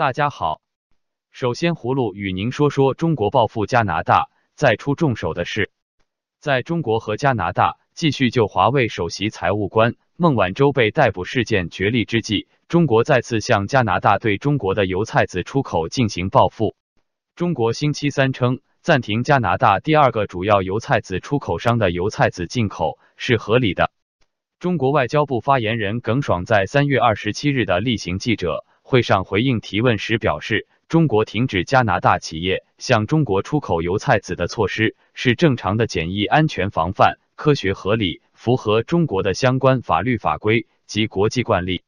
大家好，首先葫芦与您说说中国报复加拿大再出重手的事。在中国和加拿大继续就华为首席财务官孟晚舟被逮捕事件角力之际，中国再次向加拿大对中国的油菜籽出口进行报复。中国星期三称，暂停加拿大第二个主要油菜籽出口商的油菜籽进口是合理的。中国外交部发言人耿爽在三月二十七日的例行记者会上回应提问时表示，中国停止加拿大企业向中国出口油菜籽的措施是正常的检疫安全防范，科学合理，符合中国的相关法律法规及国际惯例。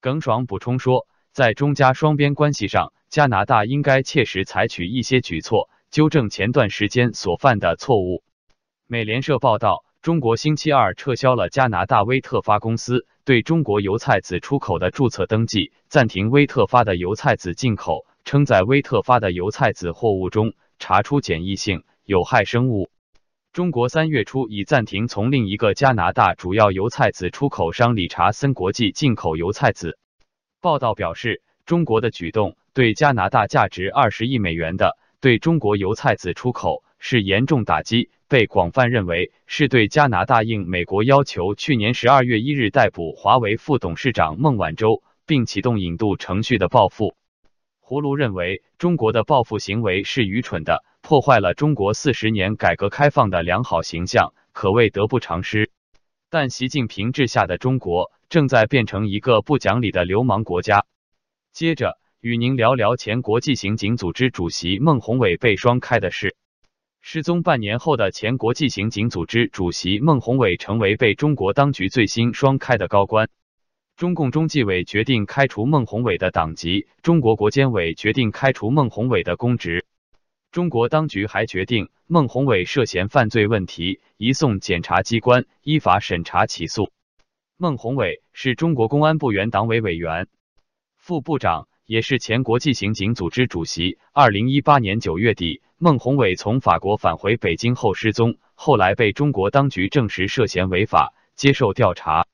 耿爽补充说，在中加双边关系上，加拿大应该切实采取一些举措，纠正前段时间所犯的错误。美联社报道。中国星期二撤销了加拿大威特发公司对中国油菜籽出口的注册登记，暂停威特发的油菜籽进口，称在威特发的油菜籽货物中查出检疫性有害生物。中国三月初已暂停从另一个加拿大主要油菜籽出口商理查森国际进口油菜籽。报道表示，中国的举动对加拿大价值二十亿美元的对中国油菜籽出口是严重打击。被广泛认为是对加拿大应美国要求，去年十二月一日逮捕华为副董事长孟晚舟，并启动引渡程序的报复。胡卢认为，中国的报复行为是愚蠢的，破坏了中国四十年改革开放的良好形象，可谓得不偿失。但习近平治下的中国正在变成一个不讲理的流氓国家。接着，与您聊聊前国际刑警组织主席孟宏伟被双开的事。失踪半年后的前国际刑警组织主席孟宏伟成为被中国当局最新双开的高官。中共中纪委决定开除孟宏伟的党籍，中国国监委决定开除孟宏伟的公职。中国当局还决定孟宏伟涉嫌犯罪问题移送检察机关依法审查起诉。孟宏伟是中国公安部原党委委员、副部长。也是前国际刑警组织主席。二零一八年九月底，孟宏伟从法国返回北京后失踪，后来被中国当局证实涉嫌违法，接受调查。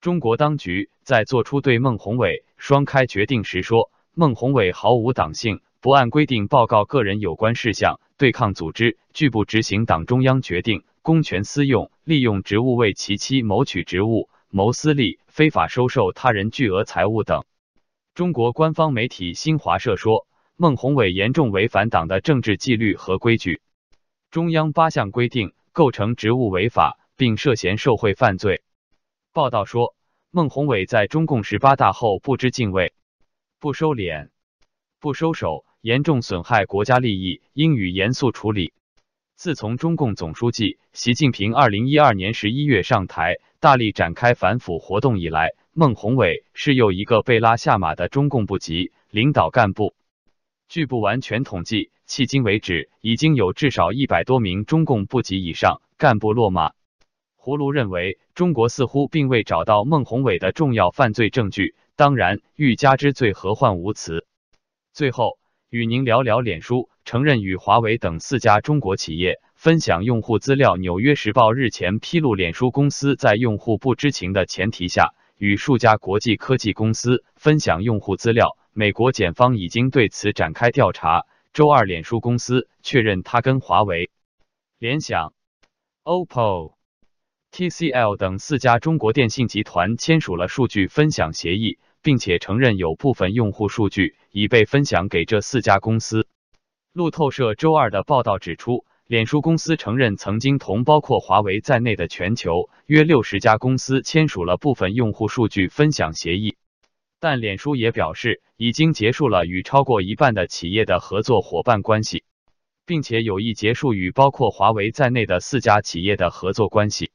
中国当局在作出对孟宏伟双开决定时说，孟宏伟毫无党性，不按规定报告个人有关事项，对抗组织，拒不执行党中央决定，公权私用，利用职务为其妻谋取职务、谋私利，非法收受他人巨额财物等。中国官方媒体新华社说，孟宏伟严重违反党的政治纪律和规矩，中央八项规定构成职务违法，并涉嫌受贿犯罪。报道说，孟宏伟在中共十八大后不知敬畏、不收敛、不收手，严重损害国家利益，应予严肃处理。自从中共总书记习近平二零一二年十一月上台，大力展开反腐活动以来，孟宏伟是又一个被拉下马的中共部级领导干部。据不完全统计，迄今为止已经有至少一百多名中共部级以上干部落马。胡卢认为，中国似乎并未找到孟宏伟的重要犯罪证据，当然欲加之罪何患无辞。最后，与您聊聊脸书承认与华为等四家中国企业。分享用户资料。纽约时报日前披露，脸书公司在用户不知情的前提下，与数家国际科技公司分享用户资料。美国检方已经对此展开调查。周二，脸书公司确认，他跟华为、联想、OPPO、TCL 等四家中国电信集团签署了数据分享协议，并且承认有部分用户数据已被分享给这四家公司。路透社周二的报道指出。脸书公司承认，曾经同包括华为在内的全球约六十家公司签署了部分用户数据分享协议，但脸书也表示，已经结束了与超过一半的企业的合作伙伴关系，并且有意结束与包括华为在内的四家企业的合作关系。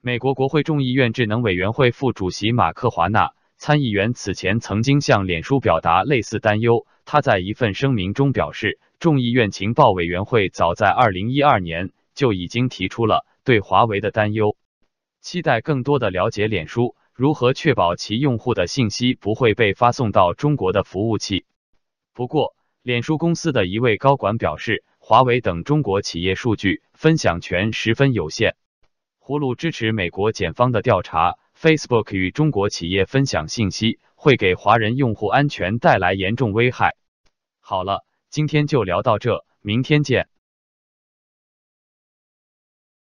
美国国会众议院智能委员会副主席马克华纳参议员此前曾经向脸书表达类似担忧，他在一份声明中表示。众议院情报委员会早在二零一二年就已经提出了对华为的担忧，期待更多的了解脸书如何确保其用户的信息不会被发送到中国的服务器。不过，脸书公司的一位高管表示，华为等中国企业数据分享权十分有限。葫芦支持美国检方的调查，Facebook 与中国企业分享信息，会给华人用户安全带来严重危害。好了，今天就聊到这，明天见。